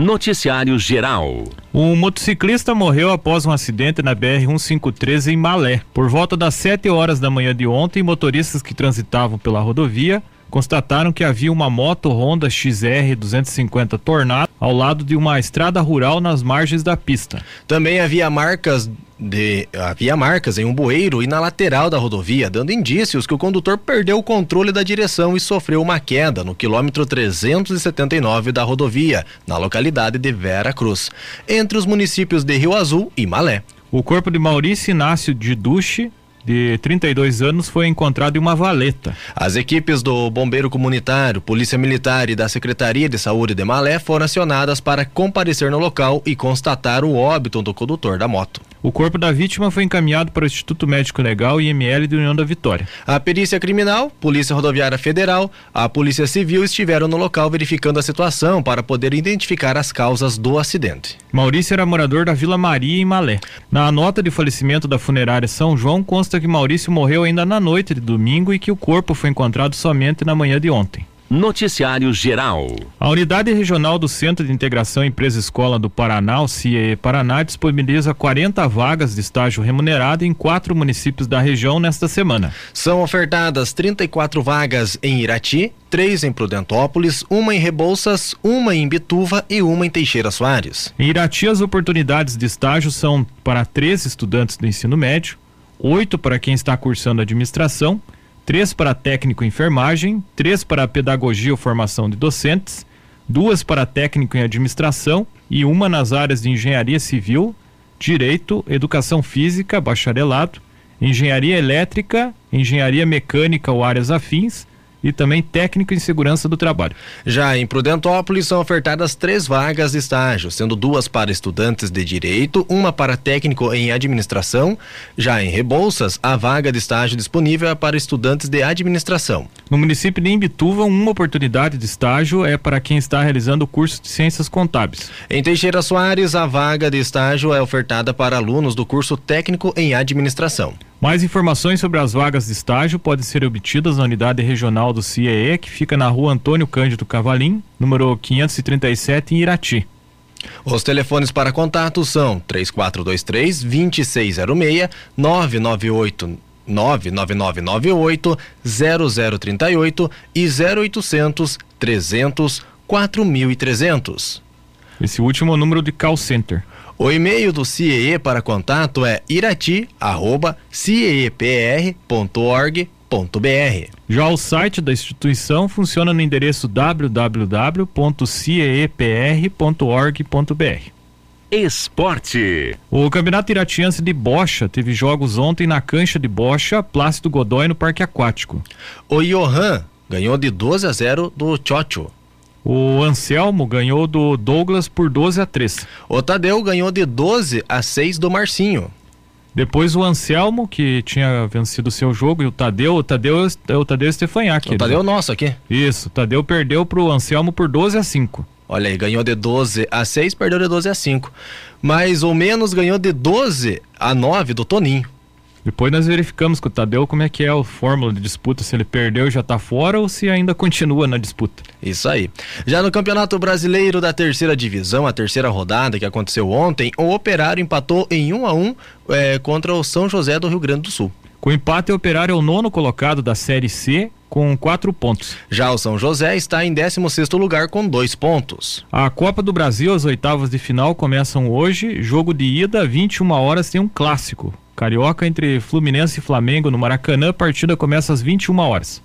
Noticiário Geral. Um motociclista morreu após um acidente na BR-153 em Malé. Por volta das 7 horas da manhã de ontem, motoristas que transitavam pela rodovia constataram que havia uma moto Honda XR 250 Tornado ao lado de uma estrada rural nas margens da pista. Também havia marcas de, havia marcas em um bueiro e na lateral da rodovia, dando indícios que o condutor perdeu o controle da direção e sofreu uma queda no quilômetro 379 da rodovia, na localidade de Vera Cruz, entre os municípios de Rio Azul e Malé. O corpo de Maurício Inácio de Duche de 32 anos foi encontrado em uma valeta. As equipes do Bombeiro Comunitário, Polícia Militar e da Secretaria de Saúde de Malé foram acionadas para comparecer no local e constatar o óbito do condutor da moto. O corpo da vítima foi encaminhado para o Instituto Médico Legal e IML de União da Vitória. A perícia criminal, Polícia Rodoviária Federal, a Polícia Civil estiveram no local verificando a situação para poder identificar as causas do acidente. Maurício era morador da Vila Maria em Malé. Na nota de falecimento da funerária São João consta que Maurício morreu ainda na noite de domingo e que o corpo foi encontrado somente na manhã de ontem. Noticiário Geral. A Unidade Regional do Centro de Integração Empresa Escola do Paraná, o CIE Paraná, disponibiliza 40 vagas de estágio remunerado em quatro municípios da região nesta semana. São ofertadas 34 vagas em Irati, três em Prudentópolis, uma em Rebouças, uma em Bituva e uma em Teixeira Soares. Em Irati, as oportunidades de estágio são para três estudantes do ensino médio, oito para quem está cursando administração três para técnico em enfermagem, três para pedagogia ou formação de docentes, duas para técnico em administração e uma nas áreas de engenharia civil, direito, educação física, bacharelado, engenharia elétrica, engenharia mecânica ou áreas afins, e também técnico em segurança do trabalho. Já em Prudentópolis são ofertadas três vagas de estágio, sendo duas para estudantes de direito, uma para técnico em administração. Já em Rebouças, a vaga de estágio disponível é para estudantes de administração. No município de Imbituva, uma oportunidade de estágio é para quem está realizando o curso de ciências contábeis. Em Teixeira Soares, a vaga de estágio é ofertada para alunos do curso técnico em administração. Mais informações sobre as vagas de estágio podem ser obtidas na unidade regional do CIEE, que fica na rua Antônio Cândido Cavalim, número 537, em Irati. Os telefones para contato são 3423 2606 998 99998 0038 e 0800 300 4300. Esse último é o número de call center. O e-mail do CIEE para contato é Já o site da instituição funciona no endereço www.ciepr.org.br. Esporte. O Campeonato Iratiense de Bocha teve jogos ontem na cancha de Bocha, Plácido Godói no Parque Aquático. O Johan ganhou de 12 a 0 do Chocho. O Anselmo ganhou do Douglas por 12 a 3. O Tadeu ganhou de 12 a 6 do Marcinho. Depois o Anselmo, que tinha vencido seu jogo, e o Tadeu, o Tadeu é o Tadeu Stefanhac. O Tadeu nosso aqui. Isso, o Tadeu perdeu pro Anselmo por 12 a 5. Olha aí, ganhou de 12 a 6, perdeu de 12 a 5. Mais ou menos ganhou de 12 a 9 do Toninho. Depois nós verificamos com o Tadeu como é que é a fórmula de disputa, se ele perdeu e já está fora ou se ainda continua na disputa. Isso aí. Já no Campeonato Brasileiro da Terceira Divisão, a terceira rodada que aconteceu ontem, o Operário empatou em 1 a 1 é, contra o São José do Rio Grande do Sul. Com empate, o Operário é o nono colocado da Série C com quatro pontos. Já o São José está em 16 sexto lugar com dois pontos. A Copa do Brasil, as oitavas de final começam hoje. Jogo de ida, 21 horas, tem um clássico. Carioca entre Fluminense e Flamengo no Maracanã, a partida começa às 21 horas.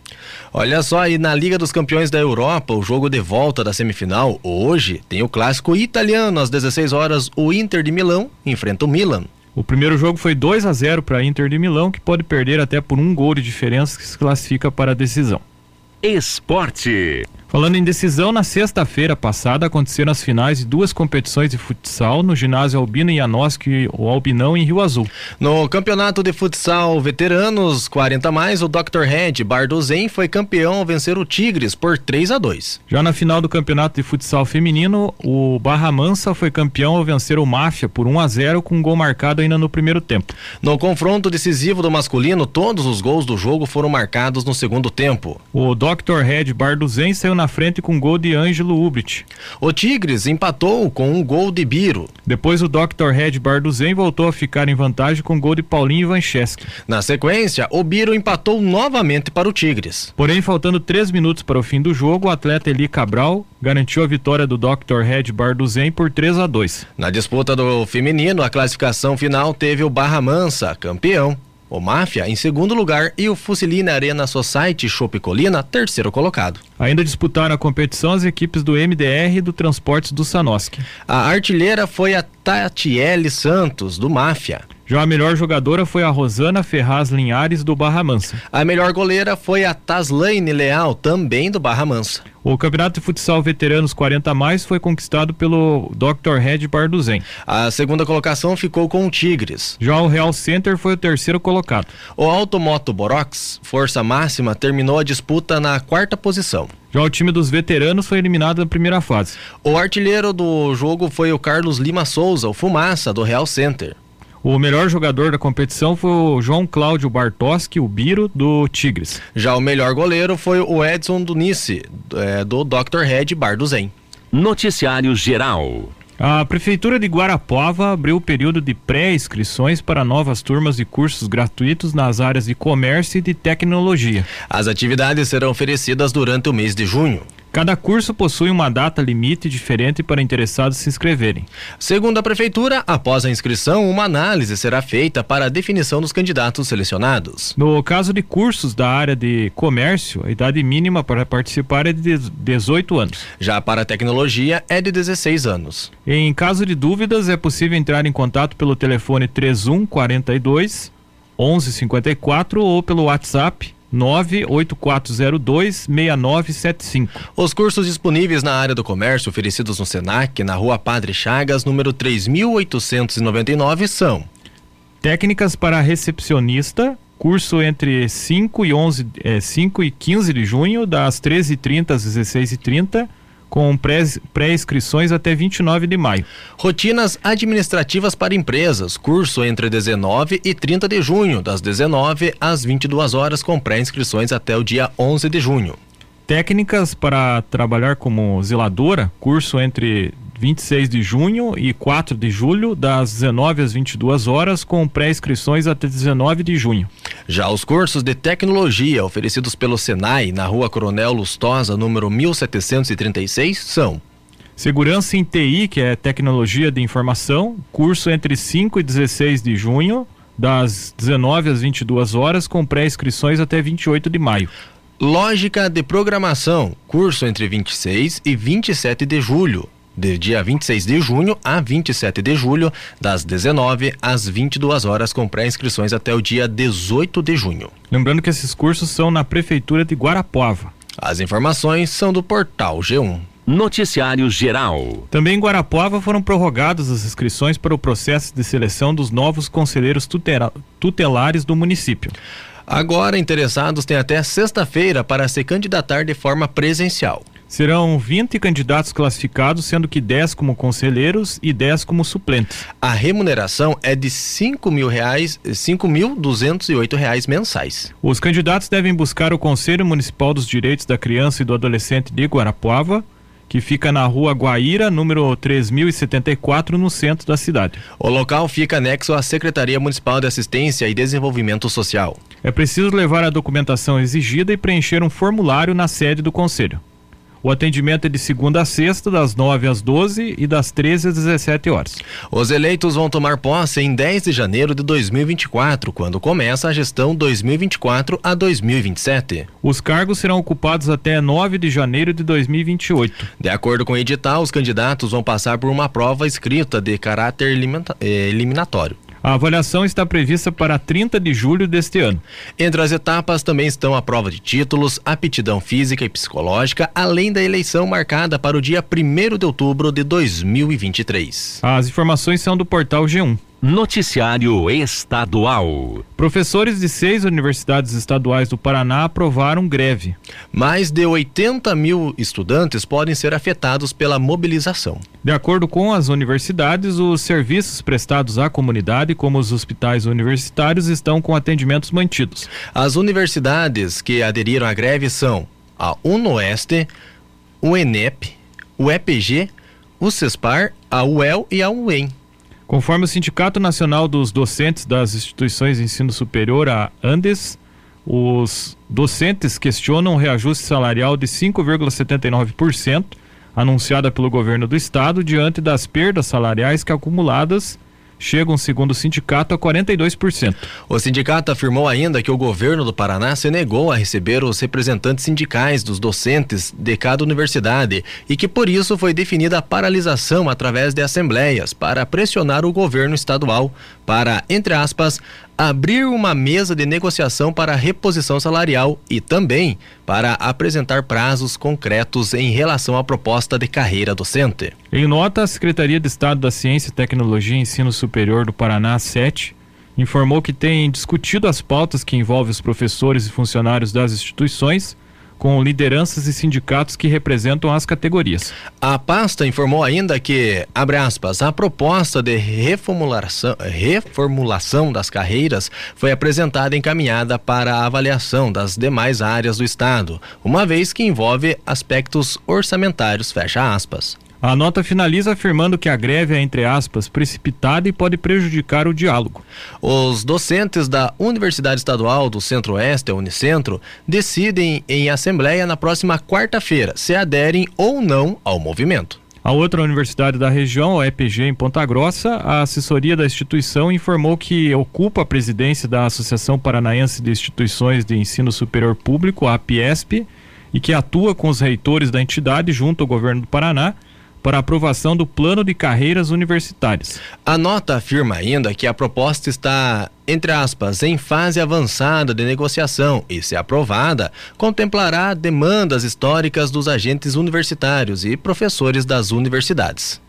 Olha só, aí na Liga dos Campeões da Europa, o jogo de volta da semifinal, hoje, tem o clássico italiano às 16 horas, o Inter de Milão enfrenta o Milan. O primeiro jogo foi 2 a 0 para Inter de Milão, que pode perder até por um gol de diferença que se classifica para a decisão. Esporte. Falando em decisão, na sexta-feira passada aconteceram as finais de duas competições de futsal no ginásio Albino Janoski, o Albinão, em Rio Azul. No campeonato de futsal veteranos 40 mais, o Dr. Red Bardozen foi campeão ao vencer o Tigres por 3 a 2. Já na final do campeonato de futsal feminino, o Barra Mansa foi campeão ao vencer o Máfia por 1 a 0 com um gol marcado ainda no primeiro tempo. No confronto decisivo do masculino, todos os gols do jogo foram marcados no segundo tempo. O Dr. Red Bardozen saiu na na frente com gol de Ângelo Ubrit. O Tigres empatou com um gol de Biro. Depois o Dr. Red Barduzen voltou a ficar em vantagem com gol de Paulinho Vancheski. Na sequência, o Biro empatou novamente para o Tigres. Porém, faltando três minutos para o fim do jogo, o atleta Eli Cabral garantiu a vitória do Dr. Red Barduzen por 3 a 2. Na disputa do feminino, a classificação final teve o Barra Mansa, campeão. O Máfia em segundo lugar e o Fusilina Arena Society Chopicolina terceiro colocado. Ainda disputaram a competição as equipes do MDR e do Transportes do Sanoski. A artilheira foi a Tatiele Santos, do Máfia. Já a melhor jogadora foi a Rosana Ferraz Linhares, do Barra Mansa. A melhor goleira foi a Taslaine Leal, também do Barra Mansa. O Campeonato de Futsal Veteranos 40 mais foi conquistado pelo Dr. Red Barduzen. A segunda colocação ficou com o Tigres. Já o Real Center foi o terceiro colocado. O Automoto Borox, força máxima, terminou a disputa na quarta posição. Já o time dos veteranos foi eliminado na primeira fase. O artilheiro do jogo foi o Carlos Lima Souza, o Fumaça, do Real Center. O melhor jogador da competição foi o João Cláudio Bartoski, o Biro, do Tigres. Já o melhor goleiro foi o Edson Dunice, é, do Dr. Red Bar do Zen. Noticiário Geral. A Prefeitura de Guarapuava abriu o período de pré-inscrições para novas turmas de cursos gratuitos nas áreas de comércio e de tecnologia. As atividades serão oferecidas durante o mês de junho. Cada curso possui uma data limite diferente para interessados se inscreverem. Segundo a Prefeitura, após a inscrição, uma análise será feita para a definição dos candidatos selecionados. No caso de cursos da área de comércio, a idade mínima para participar é de 18 anos. Já para a tecnologia, é de 16 anos. Em caso de dúvidas, é possível entrar em contato pelo telefone 3142 1154 ou pelo WhatsApp 984026975. Os cursos disponíveis na área do comércio oferecidos no Senac, na Rua Padre Chagas, número 3899 são: Técnicas para recepcionista, curso entre 5 e 11, é, 5 e 15 de junho, das 13h30 às 16h30 com pré-inscrições até 29 de maio. Rotinas administrativas para empresas, curso entre 19 e 30 de junho, das 19 às 22 horas, com pré-inscrições até o dia 11 de junho. Técnicas para trabalhar como zeladora, curso entre 26 de junho e 4 de julho, das 19 às 22 horas, com pré-inscrições até 19 de junho. Já os cursos de tecnologia oferecidos pelo Senai na Rua Coronel Lustosa, número 1736, são Segurança em TI, que é tecnologia de informação, curso entre 5 e 16 de junho, das 19 às 22 horas, com pré-inscrições até 28 de maio. Lógica de programação, curso entre 26 e 27 de julho, de dia 26 de junho a 27 de julho, das 19 às 22 horas, com pré-inscrições até o dia 18 de junho. Lembrando que esses cursos são na Prefeitura de Guarapuava. As informações são do portal G1. Noticiário Geral. Também em Guarapuava foram prorrogadas as inscrições para o processo de seleção dos novos conselheiros tutela tutelares do município. Agora, interessados têm até sexta-feira para se candidatar de forma presencial. Serão 20 candidatos classificados, sendo que 10 como conselheiros e 10 como suplentes. A remuneração é de cinco mil reais, cinco mil duzentos e oito reais mensais. Os candidatos devem buscar o Conselho Municipal dos Direitos da Criança e do Adolescente de Guarapuava, que fica na rua Guaíra, número 3074, no centro da cidade. O local fica anexo à Secretaria Municipal de Assistência e Desenvolvimento Social. É preciso levar a documentação exigida e preencher um formulário na sede do Conselho. O atendimento é de segunda a sexta, das 9 às 12 e das 13 às 17 horas. Os eleitos vão tomar posse em 10 de janeiro de 2024, quando começa a gestão 2024 a 2027. Os cargos serão ocupados até 9 de janeiro de 2028. De acordo com o edital, os candidatos vão passar por uma prova escrita de caráter eh, eliminatório. A avaliação está prevista para 30 de julho deste ano. Entre as etapas também estão a prova de títulos, aptidão física e psicológica, além da eleição marcada para o dia 1 de outubro de 2023. As informações são do portal G1. Noticiário Estadual. Professores de seis universidades estaduais do Paraná aprovaram greve. Mais de 80 mil estudantes podem ser afetados pela mobilização. De acordo com as universidades, os serviços prestados à comunidade, como os hospitais universitários, estão com atendimentos mantidos. As universidades que aderiram à greve são a UNOeste, o ENEP, o EPG, o CESPAR, a UEL e a UEM. Conforme o Sindicato Nacional dos Docentes das Instituições de Ensino Superior, a ANDES, os docentes questionam o reajuste salarial de 5,79% anunciada pelo governo do estado diante das perdas salariais que acumuladas chegam, segundo o sindicato, a 42%. O sindicato afirmou ainda que o governo do Paraná se negou a receber os representantes sindicais dos docentes de cada universidade e que por isso foi definida a paralisação através de assembleias para pressionar o governo estadual para, entre aspas, abrir uma mesa de negociação para reposição salarial e também para apresentar prazos concretos em relação à proposta de carreira docente. Em nota, a Secretaria de Estado da Ciência, Tecnologia e Ensino Superior do Paraná, 7, informou que tem discutido as pautas que envolvem os professores e funcionários das instituições com lideranças e sindicatos que representam as categorias. A pasta informou ainda que, abre aspas, a proposta de reformulação, reformulação das carreiras foi apresentada e encaminhada para a avaliação das demais áreas do Estado, uma vez que envolve aspectos orçamentários, fecha aspas. A nota finaliza afirmando que a greve é, entre aspas, precipitada e pode prejudicar o diálogo. Os docentes da Universidade Estadual do Centro-Oeste, a Unicentro, decidem em assembleia na próxima quarta-feira se aderem ou não ao movimento. A outra universidade da região, a EPG em Ponta Grossa, a assessoria da instituição informou que ocupa a presidência da Associação Paranaense de Instituições de Ensino Superior Público, a APIESP, e que atua com os reitores da entidade junto ao governo do Paraná para aprovação do plano de carreiras universitárias. A nota afirma ainda que a proposta está, entre aspas, em fase avançada de negociação e, se aprovada, contemplará demandas históricas dos agentes universitários e professores das universidades.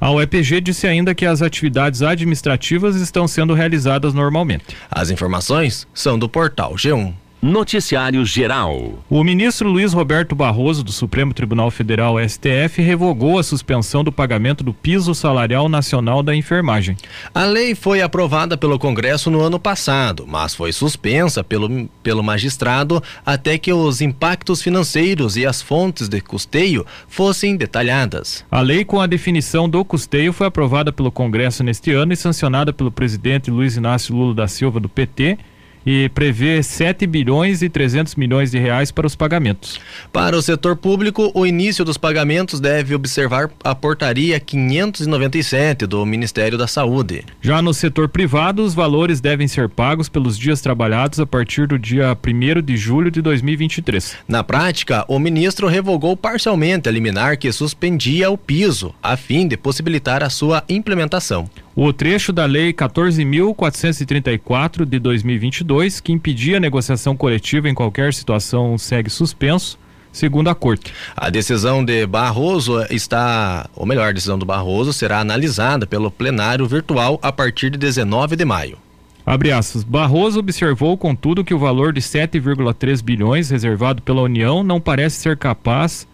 A UEPG disse ainda que as atividades administrativas estão sendo realizadas normalmente. As informações são do portal G1. Noticiário Geral. O ministro Luiz Roberto Barroso, do Supremo Tribunal Federal, STF, revogou a suspensão do pagamento do piso salarial nacional da enfermagem. A lei foi aprovada pelo Congresso no ano passado, mas foi suspensa pelo, pelo magistrado até que os impactos financeiros e as fontes de custeio fossem detalhadas. A lei com a definição do custeio foi aprovada pelo Congresso neste ano e sancionada pelo presidente Luiz Inácio Lula da Silva, do PT e prevê 7 bilhões e 300 milhões de reais para os pagamentos. Para o setor público, o início dos pagamentos deve observar a portaria 597 do Ministério da Saúde. Já no setor privado, os valores devem ser pagos pelos dias trabalhados a partir do dia 1 de julho de 2023. Na prática, o ministro revogou parcialmente a liminar que suspendia o piso, a fim de possibilitar a sua implementação. O trecho da Lei 14.434 de 2022, que impedia a negociação coletiva em qualquer situação, segue suspenso, segundo a Corte. A decisão de Barroso está, ou melhor, a decisão do Barroso será analisada pelo plenário virtual a partir de 19 de maio. Abre aspas. Barroso observou, contudo, que o valor de 7,3 bilhões reservado pela União não parece ser capaz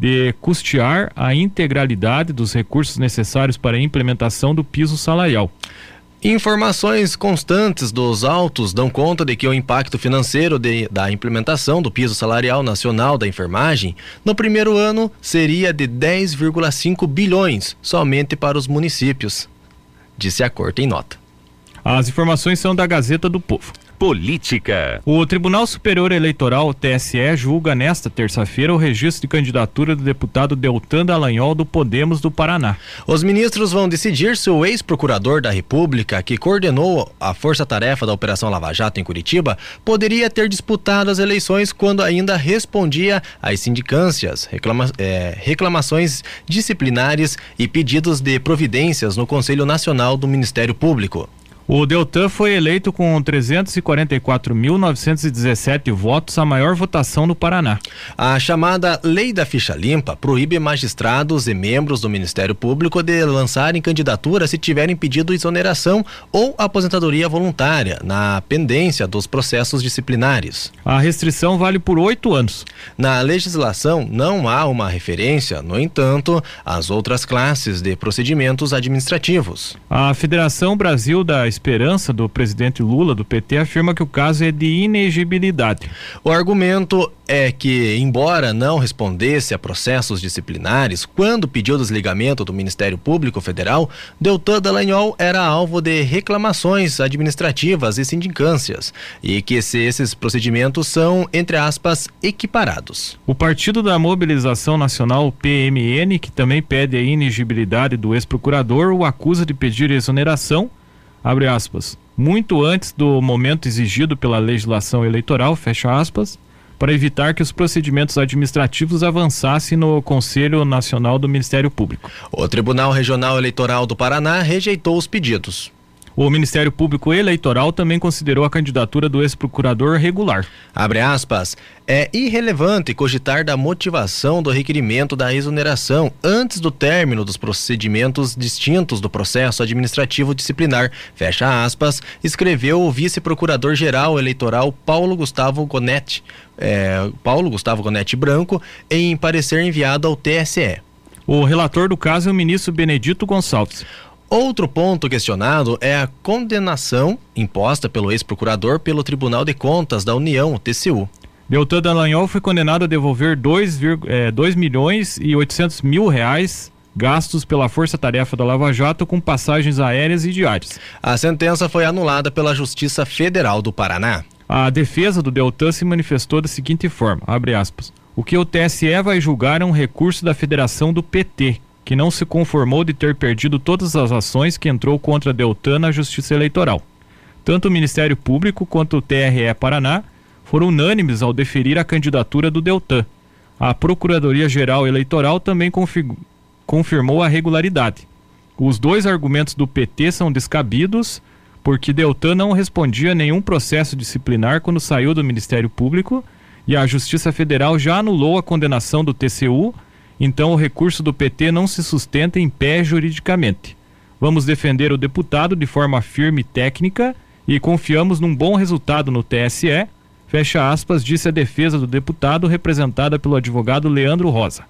de custear a integralidade dos recursos necessários para a implementação do piso salarial. Informações constantes dos autos dão conta de que o impacto financeiro de, da implementação do piso salarial nacional da enfermagem no primeiro ano seria de 10,5 bilhões somente para os municípios, disse a corte em nota. As informações são da Gazeta do Povo. Política. O Tribunal Superior Eleitoral, TSE, julga nesta terça-feira o registro de candidatura do deputado Deltan Dallagnol do Podemos do Paraná. Os ministros vão decidir se o ex-procurador da República, que coordenou a força-tarefa da Operação Lava Jato em Curitiba, poderia ter disputado as eleições quando ainda respondia às sindicâncias, reclama é, reclamações disciplinares e pedidos de providências no Conselho Nacional do Ministério Público. O Deltan foi eleito com 344.917 votos, a maior votação no Paraná. A chamada Lei da Ficha Limpa proíbe magistrados e membros do Ministério Público de lançarem candidatura se tiverem pedido exoneração ou aposentadoria voluntária na pendência dos processos disciplinares. A restrição vale por oito anos. Na legislação não há uma referência, no entanto, às outras classes de procedimentos administrativos. A Federação Brasil da Esperança, do presidente Lula, do PT, afirma que o caso é de inegibilidade. O argumento é que, embora não respondesse a processos disciplinares, quando pediu desligamento do Ministério Público Federal, Deltan Dallagnol era alvo de reclamações administrativas e sindicâncias, e que se esses procedimentos são, entre aspas, equiparados. O Partido da Mobilização Nacional, PMN, que também pede a inegibilidade do ex-procurador, o acusa de pedir exoneração, abre aspas, muito antes do momento exigido pela legislação eleitoral, fecha aspas, para evitar que os procedimentos administrativos avançassem no Conselho Nacional do Ministério Público. O Tribunal Regional Eleitoral do Paraná rejeitou os pedidos. O Ministério Público Eleitoral também considerou a candidatura do ex-procurador regular. Abre aspas. É irrelevante cogitar da motivação do requerimento da exoneração antes do término dos procedimentos distintos do processo administrativo disciplinar. Fecha aspas. Escreveu o vice-procurador-geral eleitoral Paulo Gustavo Gonetti, é, Paulo Gustavo Gonetti Branco, em parecer enviado ao TSE. O relator do caso é o ministro Benedito Gonçalves. Outro ponto questionado é a condenação imposta pelo ex-procurador pelo Tribunal de Contas da União, TCU. Deltan Dallagnol foi condenado a devolver 2, é, 2 milhões e 800 mil reais gastos pela Força Tarefa da Lava Jato com passagens aéreas e diárias. A sentença foi anulada pela Justiça Federal do Paraná. A defesa do Deltan se manifestou da seguinte forma, abre aspas, o que o TSE vai julgar é um recurso da Federação do PT, que não se conformou de ter perdido todas as ações que entrou contra Deltan na Justiça Eleitoral. Tanto o Ministério Público quanto o TRE Paraná foram unânimes ao deferir a candidatura do Deltan. A Procuradoria-Geral Eleitoral também confirmou a regularidade. Os dois argumentos do PT são descabidos porque Deltan não respondia a nenhum processo disciplinar quando saiu do Ministério Público e a Justiça Federal já anulou a condenação do TCU então o recurso do PT não se sustenta em pé juridicamente. Vamos defender o deputado de forma firme e técnica e confiamos num bom resultado no TSE, fecha aspas, disse a defesa do deputado representada pelo advogado Leandro Rosa.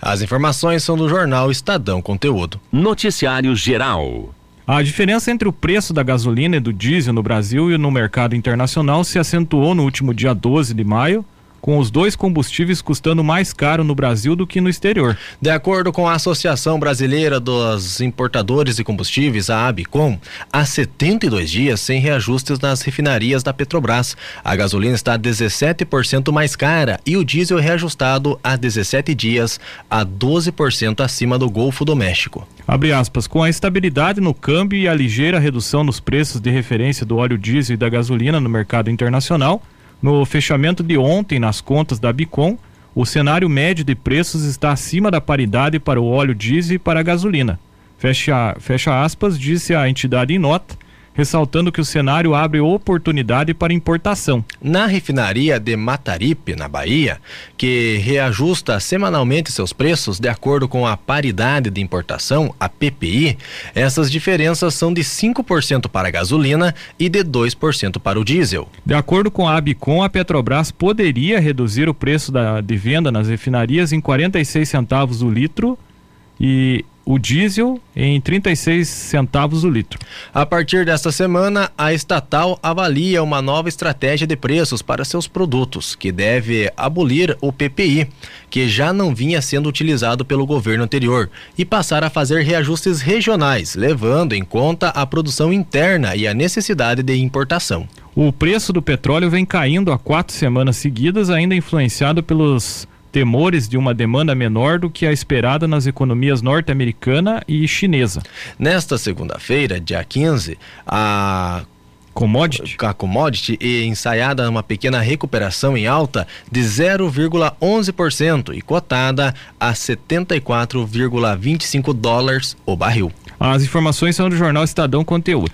As informações são do jornal Estadão Conteúdo. Noticiário Geral. A diferença entre o preço da gasolina e do diesel no Brasil e no mercado internacional se acentuou no último dia 12 de maio, com os dois combustíveis custando mais caro no Brasil do que no exterior. De acordo com a Associação Brasileira dos Importadores de Combustíveis, a ABICOM, há 72 dias sem reajustes nas refinarias da Petrobras. A gasolina está 17% mais cara e o diesel reajustado há 17 dias a 12% acima do Golfo do México. Abre aspas, com a estabilidade no câmbio e a ligeira redução nos preços de referência do óleo diesel e da gasolina no mercado internacional, no fechamento de ontem, nas contas da Bicom, o cenário médio de preços está acima da paridade para o óleo diesel e para a gasolina. Fecha, fecha aspas, disse a entidade em nota, ressaltando que o cenário abre oportunidade para importação. Na refinaria de Mataripe, na Bahia, que reajusta semanalmente seus preços de acordo com a paridade de importação, a PPI, essas diferenças são de 5% para a gasolina e de 2% para o diesel. De acordo com a Abicom, a Petrobras poderia reduzir o preço da, de venda nas refinarias em 46 centavos o litro e o diesel em 36 centavos o litro. A partir desta semana, a estatal avalia uma nova estratégia de preços para seus produtos, que deve abolir o PPI, que já não vinha sendo utilizado pelo governo anterior, e passar a fazer reajustes regionais, levando em conta a produção interna e a necessidade de importação. O preço do petróleo vem caindo há quatro semanas seguidas, ainda influenciado pelos temores de uma demanda menor do que a esperada nas economias norte-americana e chinesa. Nesta segunda-feira, dia 15, a commodity. A commodity e ensaiada uma pequena recuperação em alta de 0,11% e cotada a 74,25 dólares o barril. As informações são do jornal Estadão Conteúdo.